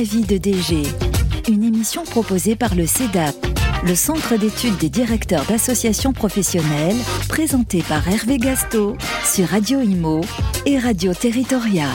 ma vie de DG, une émission proposée par le CEDAP, le Centre d'études des directeurs d'associations professionnelles, présentée par Hervé Gasto sur Radio Imo et Radio Territoria.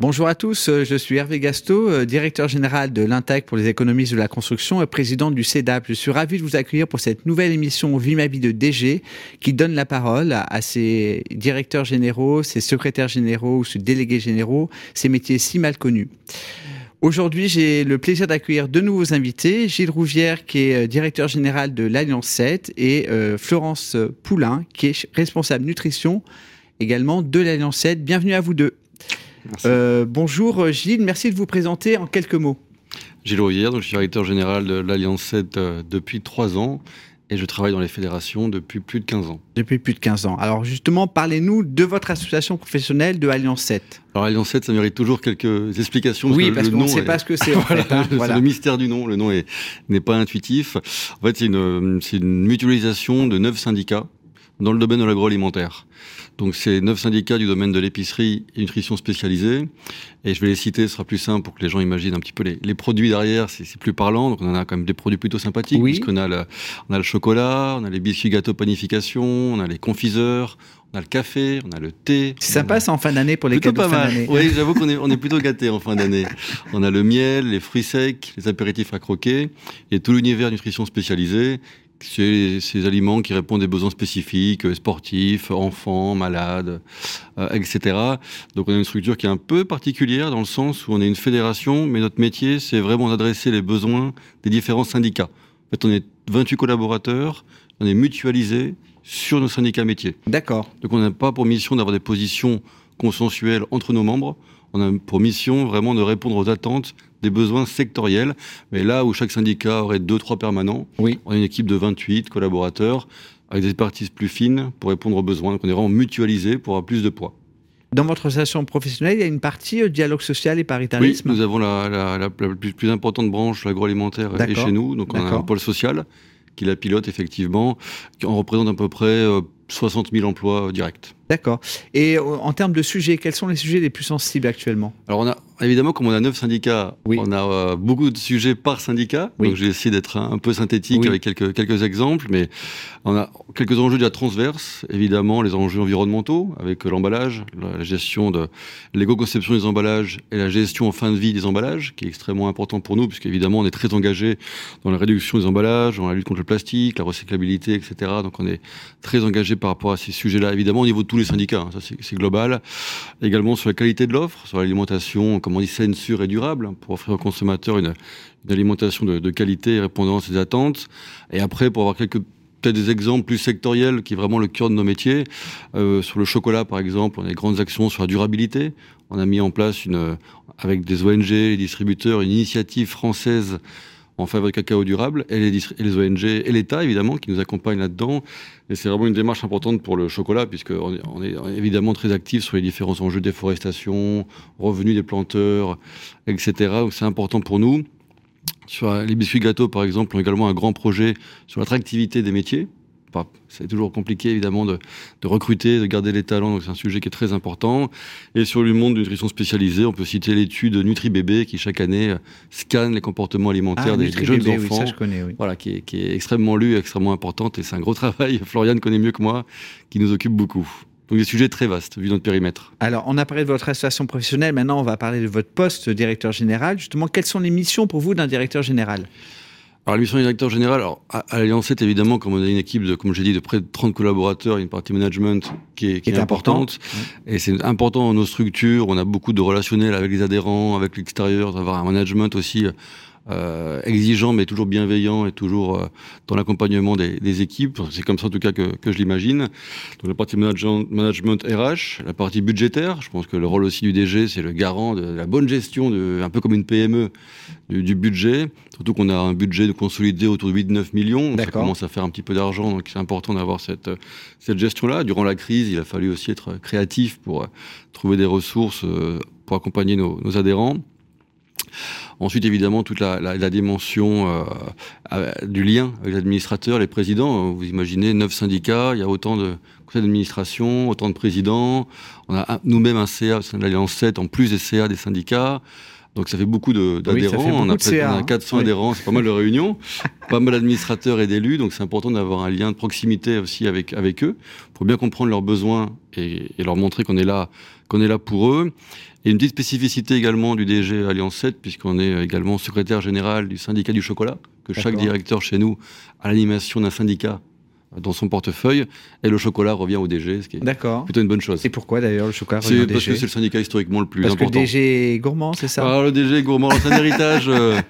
Bonjour à tous, euh, je suis Hervé Gasto, euh, directeur général de l'INTEC pour les économistes de la construction et président du CEDAP. Je suis ravi de vous accueillir pour cette nouvelle émission Vie ma vie de DG qui donne la parole à ces directeurs généraux, ces secrétaires généraux ou ces délégués généraux, ces métiers si mal connus. Aujourd'hui, j'ai le plaisir d'accueillir deux nouveaux invités, Gilles Rouvière qui est euh, directeur général de l'Alliance 7 et Florence Poulain qui est responsable nutrition également de l'Alliance 7. Bienvenue à vous deux. Euh, bonjour euh, Gilles, merci de vous présenter en quelques mots. Gilles Rouillère, je suis directeur général de l'Alliance 7 euh, depuis trois ans et je travaille dans les fédérations depuis plus de 15 ans. Depuis plus de 15 ans. Alors justement, parlez-nous de votre association professionnelle de Alliance 7. Alors Alliance 7, ça mérite toujours quelques explications. oui, parce qu'on ne sait pas ce que c'est. Hein, c'est le mystère du nom, le nom n'est pas intuitif. En fait, c'est une, une mutualisation de neuf syndicats dans le domaine de l'agroalimentaire. Donc c'est neuf syndicats du domaine de l'épicerie et nutrition spécialisée. Et je vais les citer, ce sera plus simple pour que les gens imaginent un petit peu les, les produits derrière, c'est plus parlant. Donc on en a quand même des produits plutôt sympathiques, oui. puisqu'on a le, on a le chocolat, on a les biscuits gâteaux panification, on a les confiseurs, on a le café, on a le thé. C'est sympa ça en fin d'année pour les plutôt cadeaux pas fin mal. Oui, j'avoue qu'on est, on est plutôt gâtés en fin d'année. On a le miel, les fruits secs, les apéritifs à croquer et tout l'univers nutrition spécialisée c'est ces aliments qui répondent à des besoins spécifiques, euh, sportifs, enfants, malades, euh, etc. Donc on a une structure qui est un peu particulière dans le sens où on est une fédération, mais notre métier, c'est vraiment d'adresser les besoins des différents syndicats. En fait, on est 28 collaborateurs, on est mutualisés sur nos syndicats métiers. D'accord. Donc on n'a pas pour mission d'avoir des positions consensuelles entre nos membres, on a pour mission vraiment de répondre aux attentes des besoins sectoriels. Mais là où chaque syndicat aurait deux, trois permanents, oui. on a une équipe de 28 collaborateurs avec des expertises plus fines pour répondre aux besoins. Donc on est vraiment mutualisé pour avoir plus de poids. Dans votre association professionnelle, il y a une partie euh, dialogue social et paritarisme Oui, nous avons la, la, la, plus, plus, importante branche, l'agroalimentaire, est chez nous. Donc on a un pôle social qui la pilote effectivement, qui en représente à peu près 60 euh, 000 emplois euh, directs. D'accord. Et en termes de sujets, quels sont les sujets les plus sensibles actuellement? Alors on a évidemment, comme on a neuf syndicats, on a euh, beaucoup de sujets par syndicat. Donc, j'ai essayé d'être un, peu synthétique avec quelques, quelques exemples, mais on a quelques enjeux déjà transverses. Évidemment, les enjeux environnementaux avec l'emballage, la gestion de l'éco-conception des emballages et la gestion en fin de vie des emballages, qui est extrêmement important pour nous, puisque évidemment, on est très engagé dans la réduction des emballages, dans la lutte contre le plastique, la recyclabilité, etc. Donc, on est très engagé par rapport à ces sujets-là, évidemment, au niveau de tous les syndicats. Hein, ça, c'est global. Également sur la qualité de l'offre, sur l'alimentation comme on dit, saine, sûre et durable, hein, pour offrir aux consommateurs une, alimentation de, qualité et répondant à ses attentes. Et après, pour avoir quelques peut-être des exemples plus sectoriels qui est vraiment le cœur de nos métiers. Euh, sur le chocolat, par exemple, on a des grandes actions sur la durabilité. On a mis en place une, avec des ONG, les distributeurs, une initiative française en faveur du cacao durable, et les, ONG et l'État, évidemment, qui nous accompagnent là-dedans. Et c'est vraiment une démarche importante pour le chocolat, puisqu'on est, on est évidemment très actif sur les différents enjeux déforestation, revenus des planteurs, etc. Donc c'est important pour nous. Sur les biscuits gâteaux, par exemple, on a également un grand projet sur l'attractivité des métiers c'est toujours compliqué évidemment de, recruter, de garder les talents, donc c'est un sujet qui est très important. Et sur le monde de nutrition spécialisée, on peut citer l'étude NutriBébé qui chaque année euh, scanne les comportements alimentaires ah, des, jeunes enfants. je connais, oui. Voilà, qui est, qui est extrêmement lu, extrêmement importante et c'est un gros travail. Floriane connaît mieux que moi, qui nous occupe beaucoup. Donc des sujets très vastes, vu notre périmètre. Alors, on a parlé de votre association professionnelle, maintenant on va parler de votre poste de directeur général. Justement, quelles sont les missions pour vous d'un directeur général? Alors, la mission du directeur général, alors, à, l'Alliance 7, évidemment, comme on a une équipe de, comme j'ai dit, de près de 30 collaborateurs, une partie management qui est, qui est, importante. Et c'est important dans nos structures. On a beaucoup de relationnels avec les adhérents, avec l'extérieur, d'avoir un management aussi euh, exigeant mais toujours bienveillant et toujours euh, dans l'accompagnement des, des, équipes. C'est comme ça en tout cas que, que je l'imagine. Donc la partie management, management RH, la partie budgétaire. Je pense que le rôle aussi du DG, c'est le garant de la bonne gestion, de, un peu comme une PME, du, du budget. Surtout qu'on a un budget de consolidé autour de 8-9 millions. Ça commence à faire un petit peu d'argent, donc c'est important d'avoir cette, cette gestion-là. Durant la crise, il a fallu aussi être créatif pour euh, trouver des ressources pour accompagner nos, nos adhérents. Ensuite, évidemment, toute la, dimension euh, du lien avec l'administrateur, les présidents. Vous imaginez, neuf syndicats, il y a autant de conseils d'administration, autant de présidents. On a nous-mêmes un CA de l'Alliance 7, en plus des CA des syndicats. Donc ça fait beaucoup d'adhérents. on, a a 400 adhérents, c'est pas mal de réunions, pas mal d'administrateurs et d'élus. Donc c'est important d'avoir un lien de proximité aussi avec, avec eux pour bien comprendre leurs besoins et, leur montrer qu'on est là qu'on est là pour eux. Et une petite spécificité également du DG Alliance 7, puisqu'on est également secrétaire général du syndicat du chocolat, que chaque directeur chez nous a l'animation d'un syndicat dans son portefeuille et le chocolat revient au DG, ce qui est plutôt une bonne chose. Et pourquoi d'ailleurs le chocolat revient au DG Parce que c'est le syndicat historiquement le plus parce important. Parce que le DG est gourmand, c'est ça? Alors, Le DG est gourmand, c'est un héritage euh,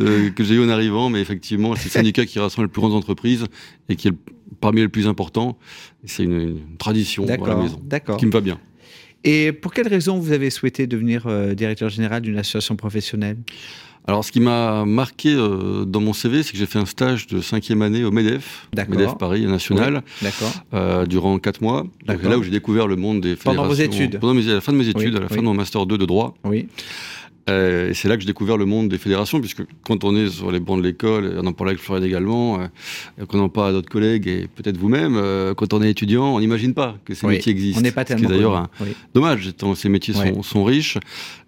euh, que j'ai eu en arrivant, mais effectivement c'est le syndicat qui rassemble les plus grandes entreprises et qui est parmi les plus importants. C'est une, tradition à la maison, qui me va bien. Et pour quelle raison vous avez souhaité devenir euh, directeur général d'une association professionnelle? Alors, ce qui m'a marqué euh, dans mon CV, c'est que j'ai fait un stage de cinquième année au MEDEF, MEDEF Paris National, euh, durant quatre mois. C'est là où j'ai découvert le monde des fédérations. Pendant vos études Pendant à la fin de mes études, à la fin de mon master 2 de droit. Oui. Euh, et c'est là que j'ai découvert le monde des fédérations, puisque quand on est sur les bancs de l'école, on en parlait avec Florian également, euh, qu'on en parle à d'autres collègues et peut-être vous-même, euh, quand on est étudiant, on n'imagine pas que ces métiers existent. On n'est pas tellement. D'ailleurs un dommage, tant ces métiers sont, sont, riches.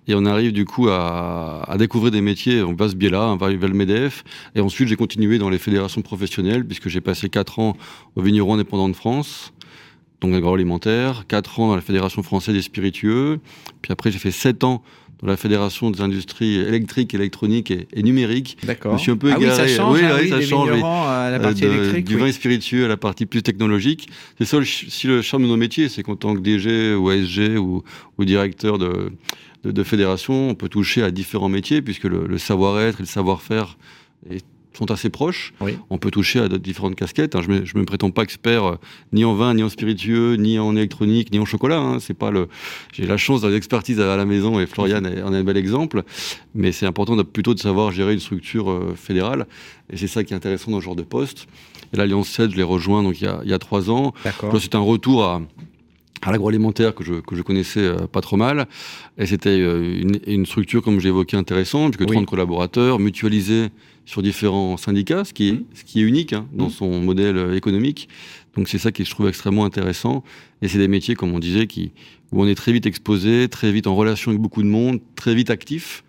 Et on arrive du coup à, à découvrir des métiers, on va ce biais-là, on va arriver le MEDEF. Et ensuite, j'ai continué dans les fédérations professionnelles, puisque j'ai passé 4 ans au Vigneron indépendant de France donc agroalimentaire, 4 ans dans la Fédération française des spiritueux, puis après j'ai fait 7 ans dans la Fédération des industries électriques, électroniques et, numériques. D'accord. Je suis un peu égaré. Ah oui, ça change, oui, hein, ça change à la partie euh, électrique, du vin spiritueux à la partie plus technologique. C'est ça si le charme de nos métiers, c'est qu'en tant que DG ou ASG ou, ou directeur de, de, de, fédération, on peut toucher à différents métiers puisque le, le savoir-être et le savoir-faire est sont assez proches. On peut toucher à différentes casquettes. Hein. Je ne me, me, prétends pas expert euh, ni en vin, ni en spiritueux, ni en électronique, ni en chocolat. Hein. C'est pas le. J'ai la chance d'avoir l'expertise à la maison et Florian en est un bel exemple. Mais c'est important de, plutôt de savoir gérer une structure euh, fédérale. Et c'est ça qui est intéressant dans ce genre de poste. Et l'Alliance 7, je l'ai rejoint donc il y a, il y a trois ans. C'est un retour à à l'agroalimentaire que je, que je connaissais euh, pas trop mal. Et c'était une, une, structure, comme j'ai évoqué, intéressante, puisque 30 collaborateurs, mutualisés sur différents syndicats, ce qui est, mmh. ce qui est unique hein, dans mmh. son modèle euh, économique. Donc c'est ça qui je trouve extrêmement intéressant. Et c'est des métiers, comme on disait, qui, où on est très vite exposé, très vite en relation avec beaucoup de monde, très vite actif.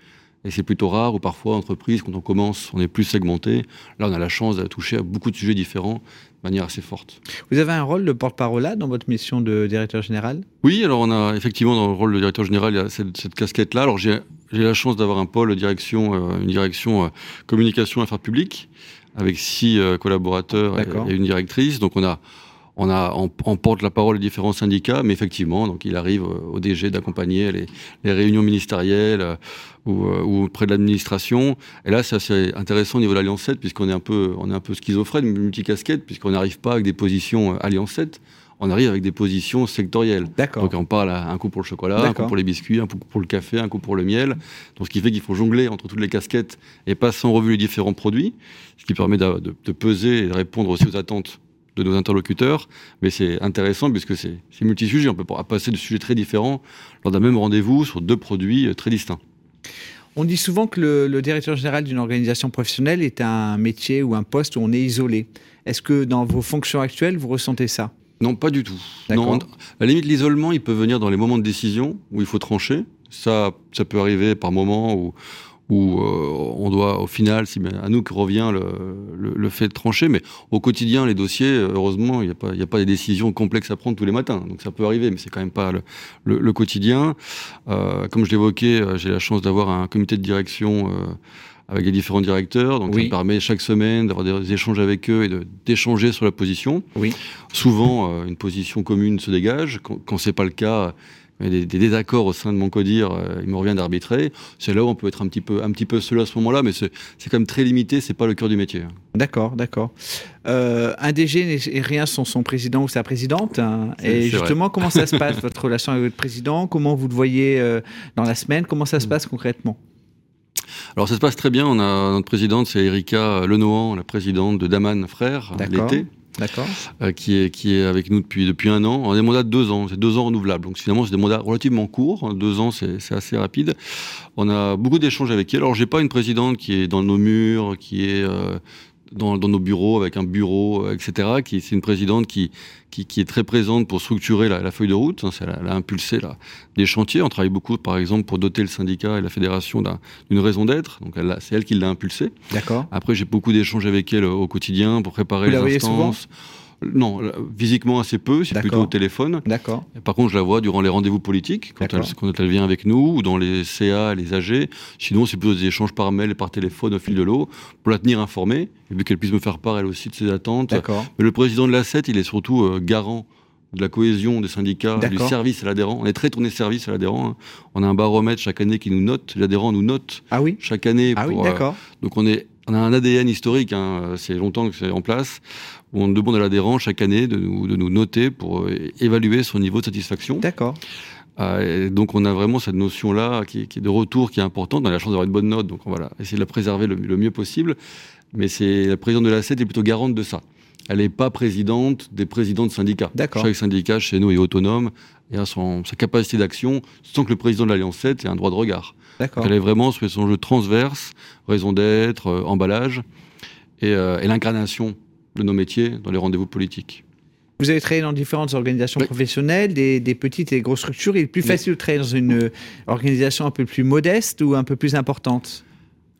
Et c'est plutôt rare, ou parfois, entreprise, quand on commence, on est plus segmenté. Là, on a la chance de toucher à beaucoup de sujets différents de manière assez forte. Vous avez un rôle de porte-parole là dans votre mission de directeur général? Oui, alors on a effectivement dans le rôle de directeur général, il y a cette, cette casquette-là. Alors j'ai la chance d'avoir un pôle de direction, euh, une direction euh, communication affaires publiques avec six euh, collaborateurs et, une directrice. Donc on a on, a, on, porte la parole aux différents syndicats, mais effectivement, donc il arrive au DG d'accompagner les, les, réunions ministérielles ou, ou près de l'administration. Et là, c'est assez intéressant au niveau de l'Alliance 7, puisqu'on est un peu, on est un peu schizophrène, multicasquette, puisqu'on n'arrive pas avec des positions Alliance 7 on arrive avec des positions sectorielles. D'accord. Donc on parle à un coup pour le chocolat, un coup pour les biscuits, un coup pour le café, un coup pour le miel. Donc ce qui fait qu'il faut jongler entre toutes les casquettes et passer en revue les différents produits, ce qui permet de, peser et de répondre aussi aux attentes de nos interlocuteurs. Mais c'est intéressant puisque c'est multi-sujet. On peut passer de sujets très différents lors d'un même rendez-vous sur deux produits euh, très distincts. On dit souvent que le, le directeur général d'une organisation professionnelle est un métier ou un poste où on est isolé. Est-ce que dans vos fonctions actuelles, vous ressentez ça? Non, pas du tout. Non, à la limite, l'isolement, il peut venir dans les moments de décision où il faut trancher. Ça, ça peut arriver par moments où, où euh, on doit, au final, si à nous que revient le, le, fait de trancher. Mais au quotidien, les dossiers, heureusement, il n'y a, pas, a pas des décisions complexes à prendre tous les matins. Donc ça peut arriver, mais c'est quand même pas le, le quotidien. Euh, comme je l'évoquais, euh, j'ai la chance d'avoir un comité de direction. Avec les différents directeurs. Donc, ça me permet chaque semaine d'avoir des échanges avec eux et d'échanger sur la position. Oui. Souvent, euh, une position commune se dégage. Quand, quand c'est pas le cas, des, des, désaccords au sein de mon codir, euh, il me revient d'arbitrer. C'est là où on peut être un petit peu, un petit peu seul à ce moment-là, mais c'est quand même très limité, c'est pas le cœur du métier. D'accord, d'accord. Euh, un DG n'est rien sans son président ou sa présidente. Hein. Et justement, comment ça se passe, votre relation avec votre président? Comment vous le voyez euh, dans la semaine? Comment ça se passe concrètement? Alors ça se passe très bien. On a notre présidente, c'est Erika Lenohan, la présidente de Daman Frères l'été. Qui, est, qui est avec nous depuis, depuis un an. On a des mandats de deux ans, c'est deux ans renouvelables. Donc finalement, c'est des mandats relativement courts. Deux ans, c'est assez rapide. On a beaucoup d'échanges avec elle. Alors, j'ai pas une présidente qui est dans nos murs, qui est dans, nos bureaux, avec un bureau, euh, etc. Qui, c'est une présidente qui, qui, est très présente pour structurer la, feuille de route. Hein, elle, a, impulsé là, des chantiers. On travaille beaucoup, par exemple, pour doter le syndicat et la fédération d'une raison d'être. Donc c'est elle qui l'a impulsé. D'accord. Après, j'ai beaucoup d'échanges avec elle au quotidien pour préparer les instances. Non, physiquement assez peu, c'est plutôt au téléphone. D'accord. Par contre, je la vois durant les rendez-vous politiques, quand elle, vient avec nous, ou dans les CA, les AG. Sinon, c'est plutôt des échanges par mail et par téléphone au fil de l'eau, pour la tenir informée, et puis qu'elle puisse me faire part, elle aussi, de ses attentes. D'accord. Mais le président de l'ACET, il est surtout euh, garant de la cohésion des syndicats, du service à l'adhérent. On est très tourné service à l'adhérent. Hein. On a un baromètre chaque année qui nous note. L'adhérent nous note ah oui chaque année. Ah oui, euh, d'accord. donc on est on a un ADN historique, hein, c'est longtemps que c'est en place, où on demande à l'adhérent chaque année de nous, de nous noter pour euh, évaluer son niveau de satisfaction. D'accord. Euh, donc on a vraiment cette notion-là qui, qui, est de retour qui est importante. On a la chance d'avoir une bonne note, donc on va essayer de la préserver le, mieux possible. Mais c'est la présidente de la CET est plutôt garante de ça. Elle n'est pas présidente des présidents de syndicats. Chaque syndicat chez nous est autonome et a son, sa capacité d'action sans que le président de l'Alliance 7 ait un droit de regard. Elle est vraiment sur son jeu transverse, raison d'être, euh, emballage, euh, et, l'incarnation de nos métiers dans les rendez-vous politiques. Vous avez travaillé dans différentes organisations professionnelles, des, petites et des grosses structures. Il est plus facile de travailler dans une euh, organisation un peu plus modeste ou un peu plus importante?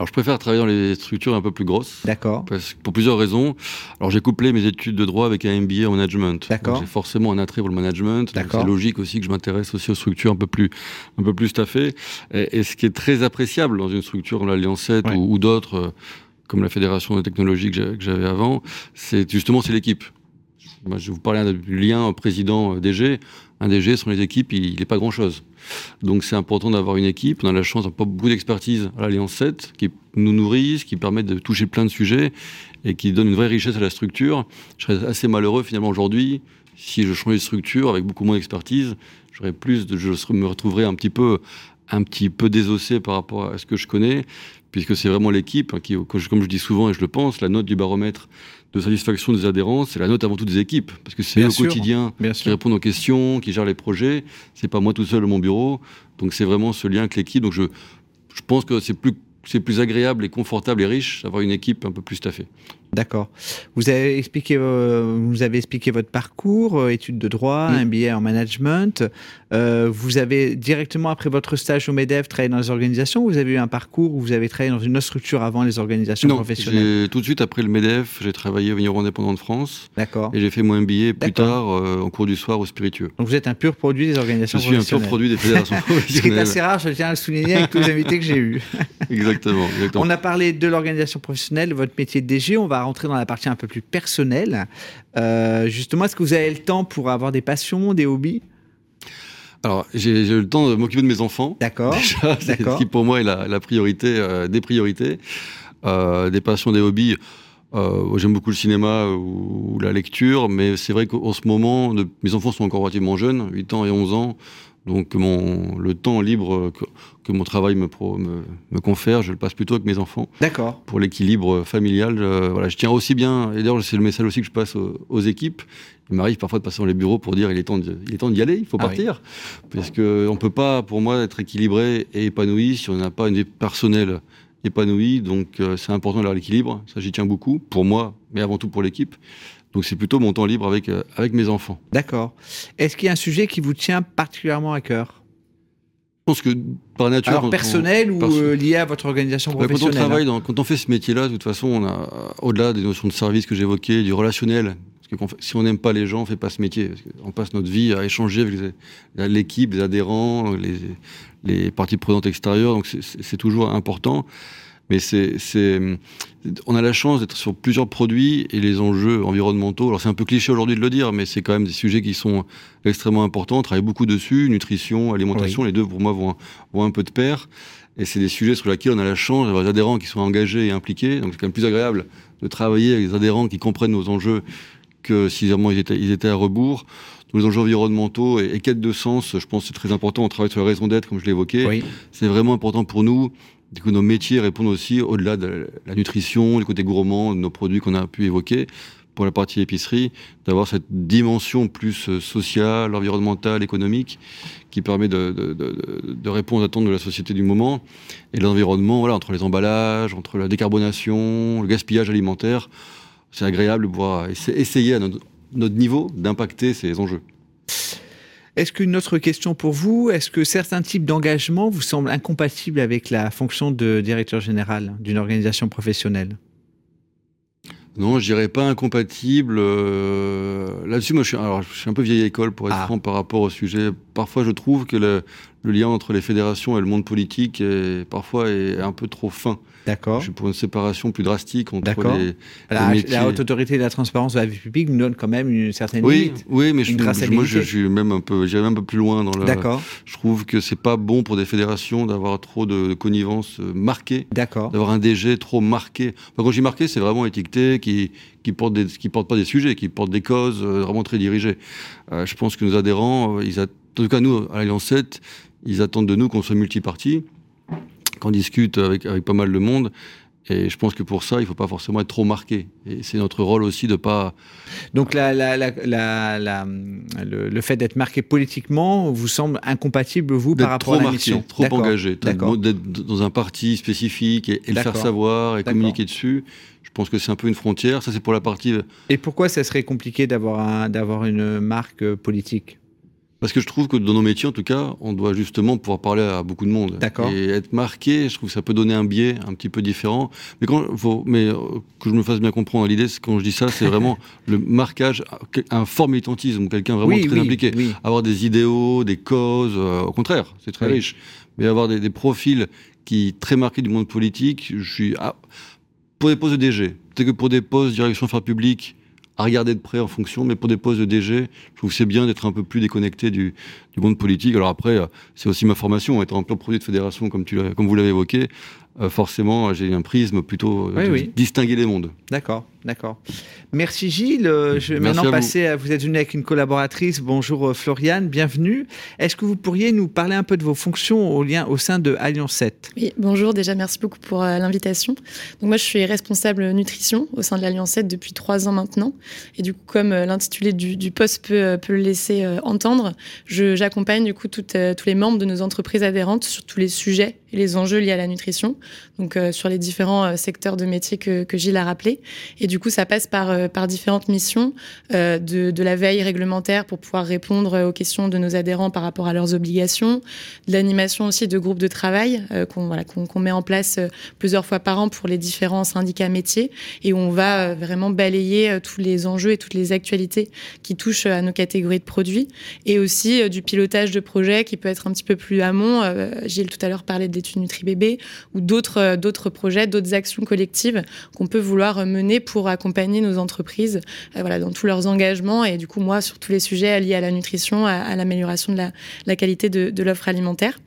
Alors, je préfère travailler dans les structures un peu plus grosses. D'accord. Pour plusieurs raisons. Alors, j'ai couplé mes études de droit avec un MBA en management. D'accord. J'ai forcément un attrait pour le management. D'accord. C'est logique aussi que je m'intéresse aussi aux structures un peu plus, un peu plus staffées. Et, ce qui est très appréciable dans une structure comme l'Alliance 7 ou, d'autres, euh, comme la Fédération de technologie que j'avais avant, c'est justement c'est l'équipe. Je vous parlais du lien président-DG. Un DG, sans les équipes, il n'est pas grand-chose. Donc c'est important d'avoir une équipe. On a la chance d'avoir beaucoup d'expertise à l'Alliance 7 qui nous nourrissent, qui permettent de toucher plein de sujets et qui donnent une vraie richesse à la structure. Je serais assez malheureux finalement aujourd'hui si je changeais de structure avec beaucoup moins d'expertise. J'aurais plus de, je me retrouverais un petit peu un petit peu désossé par rapport à ce que je connais, puisque c'est vraiment l'équipe qui, comme je dis souvent et je le pense, la note du baromètre de satisfaction des adhérents, c'est la note avant tout des équipes, parce que c'est au quotidien qui répondent aux questions, qui gèrent les projets. C'est pas moi tout seul à mon bureau, donc c'est vraiment ce lien avec l'équipe. Donc je, je pense que c'est plus c'est plus agréable et confortable et riche d'avoir une équipe un peu plus staffée. D'accord. Vous avez expliqué, euh, vous avez expliqué votre parcours, euh, études de droit, un MBA en management. Euh, vous avez directement après votre stage au Medef travaillé dans les organisations. Ou vous avez eu un parcours où vous avez travaillé dans une autre structure avant les organisations non, professionnelles? Tout de suite après le Medef, j'ai travaillé au Vigneron indépendant de France. D'accord. Et j'ai fait mon MBA plus tard en cours du soir au spiritueux. Donc vous êtes un pur produit des organisations professionnelles. Je suis un pur produit des fédérations professionnelles. Ce qui est assez rare, je tiens à le souligner avec tous les invités que j'ai eus. exactement, exactement. On a parlé de l'organisation professionnelle, votre métier de DG. On va rentrer dans la partie un peu plus personnelle. Euh, justement, est-ce que vous avez le temps pour avoir des passions, des hobbies? Alors, j'ai le temps de m'occuper de mes enfants. D'accord. C'est ce qui pour moi est la, priorité, euh, des priorités, euh, des passions, des hobbies. J'aime beaucoup le cinéma ou, la lecture, mais c'est vrai qu'en ce moment, mes enfants sont encore relativement jeunes, 8 ans et 11 ans. Donc mon, le temps libre que, mon travail me, me, confère, je le passe plutôt avec mes enfants. D'accord. Pour l'équilibre familial, je, voilà, je tiens aussi bien, et d'ailleurs c'est le message aussi que je passe aux, équipes, il m'arrive parfois de passer dans les bureaux pour dire il est temps d'y aller, il faut ah partir. Parce qu'on ne peut pas, pour moi, être équilibré et épanoui si on n'a pas une vie personnelle épanouie. Donc euh, c'est important d'avoir l'équilibre, ça j'y tiens beaucoup, pour moi, mais avant tout pour l'équipe. Donc c'est plutôt mon temps libre avec, euh, avec mes enfants. D'accord. Est-ce qu'il y a un sujet qui vous tient particulièrement à cœur? Je pense que par nature. Alors personnel ou euh, lié à votre organisation professionnelle Quand on travaille, dans, quand on fait ce métier-là, de toute façon, on a, au-delà des notions de service que j'évoquais, du relationnel, parce que si on n'aime pas les gens, on fait pas ce métier. on passe notre vie à échanger avec l'équipe, les adhérents, les, les parties prenantes extérieures, donc c'est toujours important. Mais c'est, on a la chance d'être sur plusieurs produits et les enjeux environnementaux. Alors c'est un peu cliché aujourd'hui de le dire, mais c'est quand même des sujets qui sont extrêmement importants. On travaille beaucoup dessus, nutrition, alimentation, les deux pour moi vont, vont un peu de pair. Et c'est des sujets sur lesquels on a la chance d'avoir des adhérents qui sont engagés et impliqués. Donc c'est quand même plus agréable de travailler avec des adhérents qui comprennent nos enjeux que si vraiment ils étaient, ils étaient à rebours. Donc les enjeux environnementaux et, et quête de sens, je pense que c'est très important. On travaille sur la raison d'être, comme je l'ai évoqué. C'est vraiment important pour nous du nos métiers répondent aussi au-delà de la nutrition, du côté gourmand, de nos produits qu'on a pu évoquer, pour la partie épicerie, d'avoir cette dimension plus euh, sociale, environnementale, économique, qui permet de, répondre aux attentes de la société du moment. Et l'environnement, voilà, entre les emballages, entre la décarbonation, le gaspillage alimentaire, c'est agréable de pouvoir essayer à notre niveau d'impacter ces enjeux. Est-ce qu'une autre question pour vous? Est-ce que certains types d'engagement vous semblent incompatibles avec la fonction de directeur général d'une organisation professionnelle? Non, je dirais pas incompatible. Euh, là-dessus, moi, je suis, alors, je suis un peu vieille école pour être ah. franc par rapport au sujet. Parfois, je trouve que le, le, lien entre les fédérations et le monde politique est parfois est un peu trop fin. D'accord. Je suis pour une séparation plus drastique entre les, la, métiers. La haute autorité de la transparence de la vie publique nous donne quand même une certaine oui, limite. Oui, mais je, moi je, suis même un peu, j'irai même un peu plus loin dans le. D'accord. Je trouve que c'est pas bon pour des fédérations d'avoir trop de connivence euh, marquée. D'accord. D'avoir un DG trop marqué. quand je dis marqué, c'est vraiment étiqueté, qui qui porte des, qui porte pas des sujets, qui porte des causes euh, vraiment très dirigées. Euh, je pense que nos adhérents, ils a, en tout cas nous à l'Alliance 7, ils attendent de nous qu'on soit multipartis, qu'on discute avec avec pas mal de monde et je pense que pour ça, il ne faut pas forcément être trop marqué. Et c'est notre rôle aussi de pas. Donc la, la, la, le, fait d'être marqué politiquement vous semble incompatible vous par rapport à la marqué, mission Trop engagé, d'être dans un parti spécifique et, le faire savoir et communiquer dessus. Je pense que c'est un peu une frontière. Ça, c'est pour la partie. Euh, et pourquoi ça serait compliqué d'avoir d'avoir une marque politique? Parce que je trouve que dans nos métiers, en tout cas, on doit justement pouvoir parler à beaucoup de monde. D'accord. Et être marqué, je trouve que ça peut donner un biais un petit peu différent. Mais, quand, faut, mais euh, que je me fasse bien comprendre, l'idée, quand je dis ça, c'est vraiment le marquage, un fort militantisme, quelqu'un vraiment très impliqué. Avoir des idéaux, des causes, euh, au contraire, c'est très riche. Mais avoir des, profils qui très marqués du monde politique, je suis ah, pour des postes de DG, peut-être que pour des postes de direction affaires publiques, à regarder de près en fonction, mais pour des postes de DG, je trouve que c'est bien d'être un peu plus déconnecté du, du, monde politique. Alors après, euh, c'est aussi ma formation, être un peu produit de fédération, comme, tu comme vous l'avez évoqué, euh, forcément, j'ai un prisme plutôt euh, distinguer les mondes. D'accord, d'accord. Merci Gilles. Euh, je vais maintenant passer à vous êtes venu avec une collaboratrice. Bonjour Floriane, bienvenue. Est-ce que vous pourriez nous parler un peu de vos fonctions au lien au sein de Alliance 7 Oui, bonjour. Déjà, merci beaucoup pour l'invitation. Donc moi, je suis responsable nutrition au sein de l'Alliance 7 depuis trois ans maintenant. Et du coup, comme l'intitulé du, poste peut, peut, le laisser entendre, j'accompagne du coup toutes, tous les membres de nos entreprises adhérentes sur tous les sujets et les enjeux liés à la nutrition donc euh, sur les différents euh, secteurs de métier que, que Gilles a rappelé. Et du coup, ça passe par, euh, différentes missions de, de, la veille réglementaire pour pouvoir répondre aux questions de nos adhérents par rapport à leurs obligations, de l'animation aussi de groupes de travail qu'on met en place plusieurs fois par an pour les différents syndicats métiers et où on va vraiment balayer tous les enjeux et toutes les actualités qui touchent à nos catégories de produits et aussi du pilotage de projets qui peut être un petit peu plus amont. Gilles tout à l'heure parlait de l'étude Nutri-Bébé ou euh, d'autres projets, d'autres actions collectives qu'on peut vouloir mener pour accompagner nos entreprises euh, voilà, dans tous leurs engagements et du coup moi sur tous les sujets liés à la nutrition, à, l'amélioration de la, qualité de, l'offre alimentaire.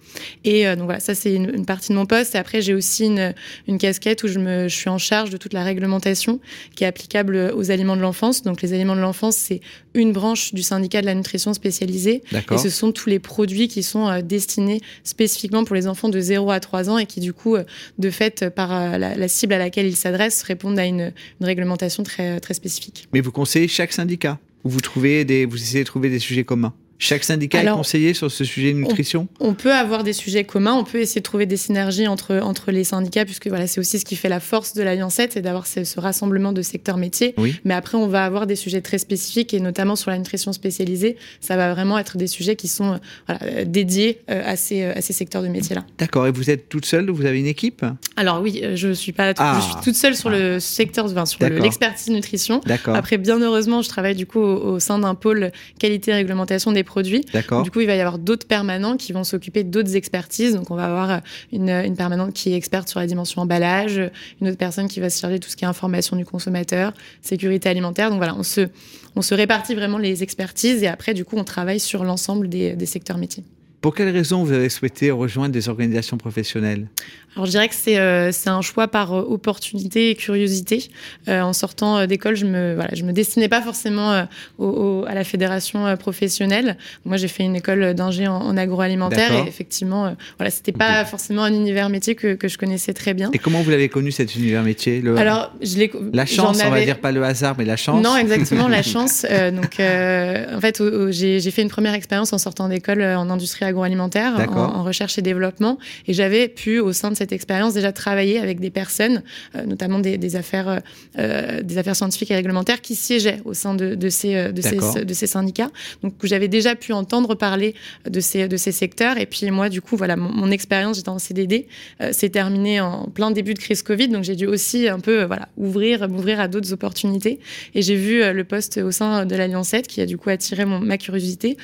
Et euh, donc voilà, ça c'est une, partie de mon poste. Et après j'ai aussi une, une, casquette où je, me, je suis en charge de toute la réglementation qui est applicable aux aliments de l'enfance. Donc les aliments de l'enfance, c'est une branche du syndicat de la nutrition spécialisée. Et ce sont tous les produits qui sont destinés spécifiquement pour les enfants de 0 à 3 ans et qui du coup de fait, par euh, la, cible à laquelle ils s'adressent, répondent à une, réglementation très, très spécifique. Mais vous conseillez chaque syndicat? Ou vous, trouvez des, vous essayez de trouver des sujets communs? Chaque syndicat est conseillé sur ce sujet de nutrition? On, peut avoir des sujets communs, on peut essayer de trouver des synergies entre, entre les syndicats, puisque voilà, c'est aussi ce qui fait la force de l'Alliance 7, c'est d'avoir ce, rassemblement de secteurs métiers. Mais après, on va avoir des sujets très spécifiques, et notamment sur la nutrition spécialisée, ça va vraiment être des sujets qui sont voilà, dédiés euh, à ces, à ces secteurs de métiers-là. D'accord, et vous êtes toute seule, vous avez une équipe? Alors oui, euh, je suis, pas, ah. je suis toute seule sur le secteur, enfin, sur l'expertise nutrition. Après, bien heureusement, je travaille du coup au, au sein d'un pôle qualité et réglementation des produits. Du coup, il va y avoir d'autres permanents qui vont s'occuper d'autres expertises. Donc, on va avoir une, une, permanente qui est experte sur la dimension emballage, une autre personne qui va se charger de tout ce qui est information du consommateur, sécurité alimentaire. Donc, voilà, on se, on se répartit vraiment les expertises et après, du coup, on travaille sur l'ensemble des, des secteurs métiers. Pour quelles raisons vous avez souhaité rejoindre des organisations professionnelles? Alors je dirais que c'est euh, un choix par euh, opportunité et curiosité. Euh, en sortant d'école, je me voilà, je me destinais pas forcément au, à la fédération professionnelle. Moi, j'ai fait une école d'ingé en, agroalimentaire et effectivement, voilà, c'était pas forcément un univers métier que, que, je connaissais très bien. Et comment vous l'avez connu cet univers métier? Le... Alors, je l'ai la chance, on va dire pas le hasard, mais la chance. Non, exactement la chance. donc, en fait, j'ai fait une première expérience en sortant d'école en industrie agroalimentaire, en, en, recherche et développement, et j'avais pu au sein de cette expérience déjà travaillé avec des personnes, euh, notamment des, affaires, euh, des affaires scientifiques et réglementaires, qui siégeaient au sein de, de ces, euh, de, ces, de ces syndicats. Donc j'avais déjà pu entendre parler de ces, de ces secteurs. Et puis moi, du coup, voilà, mon, expérience, j'étais en CDD, s'est terminée en plein début de crise Covid. Donc j'ai dû aussi un peu voilà, ouvrir, m'ouvrir à d'autres opportunités. Et j'ai vu le poste au sein de l'Alliance 7 qui a du coup attiré mon, ma curiosité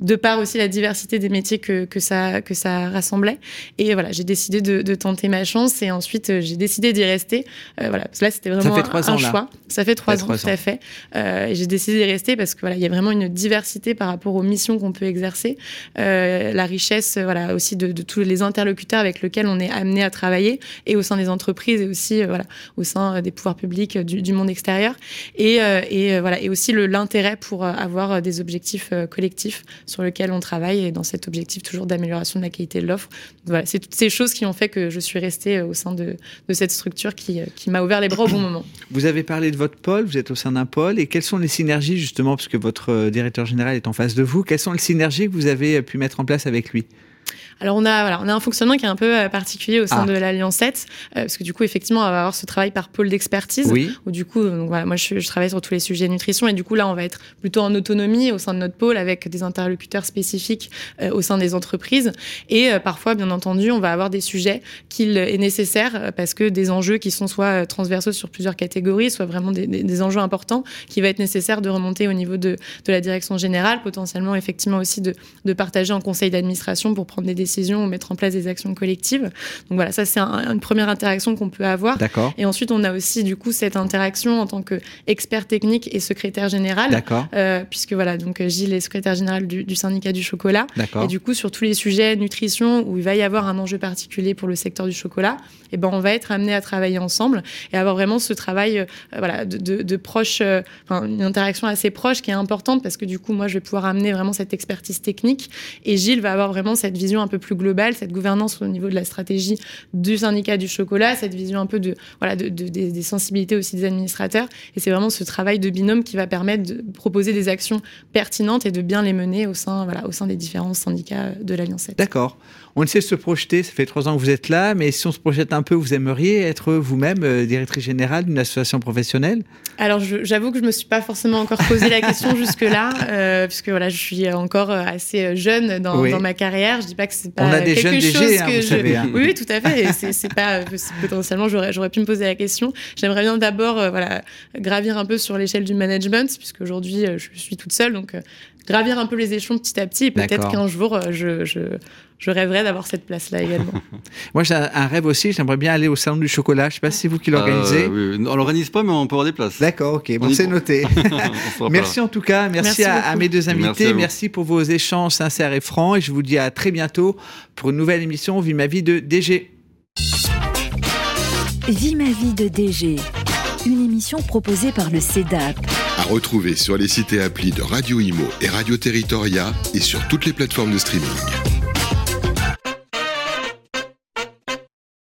de par aussi la diversité des métiers que, que, ça, que ça rassemblait. Et voilà, j'ai décidé de, de, tenter ma chance et ensuite euh, j'ai décidé d'y rester. Euh, voilà, parce que là, c'était vraiment un, choix. Ça fait trois ans, tout à fait. Euh, et j'ai décidé d'y rester parce que voilà, il y a vraiment une diversité par rapport aux missions qu'on peut exercer, euh, la richesse, voilà, aussi de, de, tous les interlocuteurs avec lesquels on est amené à travailler et au sein des entreprises et aussi, euh, voilà, au sein des pouvoirs publics du, du monde extérieur. Et, et voilà, et aussi l'intérêt pour avoir des objectifs collectifs sur lequel on travaille et dans cet objectif toujours d'amélioration de la qualité de l'offre. C'est toutes ces choses qui ont fait que je suis restée euh, au sein de, de cette structure qui, euh, qui m'a ouvert les bras au bon moment. Vous avez parlé de votre pôle, vous êtes au sein d'un pôle, et quelles sont les synergies justement, puisque votre euh, directeur général est en face de vous, quelles sont les synergies que vous avez pu mettre en place avec lui? Alors on a voilà, on a un fonctionnement qui est un peu euh, particulier au sein ah. de l'Alliance 7 euh, parce que du coup effectivement on va avoir ce travail par pôle d'expertise oui. où du coup donc voilà, moi je, je, travaille sur tous les sujets nutrition et du coup là on va être plutôt en autonomie au sein de notre pôle avec des interlocuteurs spécifiques euh, au sein des entreprises et euh, parfois bien entendu on va avoir des sujets qu'il est nécessaire euh, parce que des enjeux qui sont soit transversaux sur plusieurs catégories soit vraiment des, des, des, enjeux importants qui va être nécessaire de remonter au niveau de, de la direction générale potentiellement effectivement aussi de, de partager en conseil d'administration pour prendre des décisions ou mettre en place des actions collectives. Donc voilà, ça c'est un, une première interaction qu'on peut avoir. D'accord. Et ensuite, on a aussi du coup cette interaction en tant qu'expert technique et secrétaire général. D'accord. Euh, puisque voilà, donc Gilles est secrétaire général du, du syndicat du chocolat. D'accord. Et du coup, sur tous les sujets nutrition où il va y avoir un enjeu particulier pour le secteur du chocolat, et eh ben on va être amené à travailler ensemble et avoir vraiment ce travail euh, voilà de, de, de proche, euh, une interaction assez proche qui est importante parce que du coup, moi, je vais pouvoir amener vraiment cette expertise technique et Gilles va avoir vraiment cette vision un peu plus globale, cette gouvernance au niveau de la stratégie du syndicat du chocolat, cette vision un peu de, voilà, de, de des, sensibilités aussi des administrateurs. Et c'est vraiment ce travail de binôme qui va permettre de proposer des actions pertinentes et de bien les mener au sein, voilà, au sein des différents syndicats de l'Alliance 7. D'accord. On essaie de se projeter, ça fait trois ans que vous êtes là, mais si on se projette un peu, vous aimeriez être vous-même euh, directrice générale d'une association professionnelle? Alors j'avoue que je me suis pas forcément encore posé la question jusque-là, euh, puisque voilà, je suis encore assez jeune dans, oui. dans ma carrière. Je dis pas que c'est pas on a des quelque jeunes chose DG, hein, que vous je... savez, hein. Oui, oui, tout à fait. C'est pas potentiellement j'aurais pu me poser la question. J'aimerais bien d'abord euh, voilà gravir un peu sur l'échelle du management, puisque aujourd'hui euh, je suis toute seule, donc euh, gravir un peu les échelons petit à petit. Et peut-être qu'un jour euh, je, je je rêverais d'avoir cette place-là également. Moi, j'ai un rêve aussi. J'aimerais bien aller au salon du chocolat. Je ne sais pas si c'est vous qui l'organisez. Euh, oui. On l'organise pas, mais on peut avoir des places. D'accord, ok. Bon, c'est noté. merci en tout cas. Merci, merci à, à, mes deux invités. Merci, merci, pour vos échanges sincères et francs. Et je vous dis à très bientôt pour une nouvelle émission Vie ma vie de DG. Vie ma vie de DG. Une émission proposée par le CEDAP. À retrouver sur les sites et applis de Radio Imo et Radio Territoria et sur toutes les plateformes de streaming.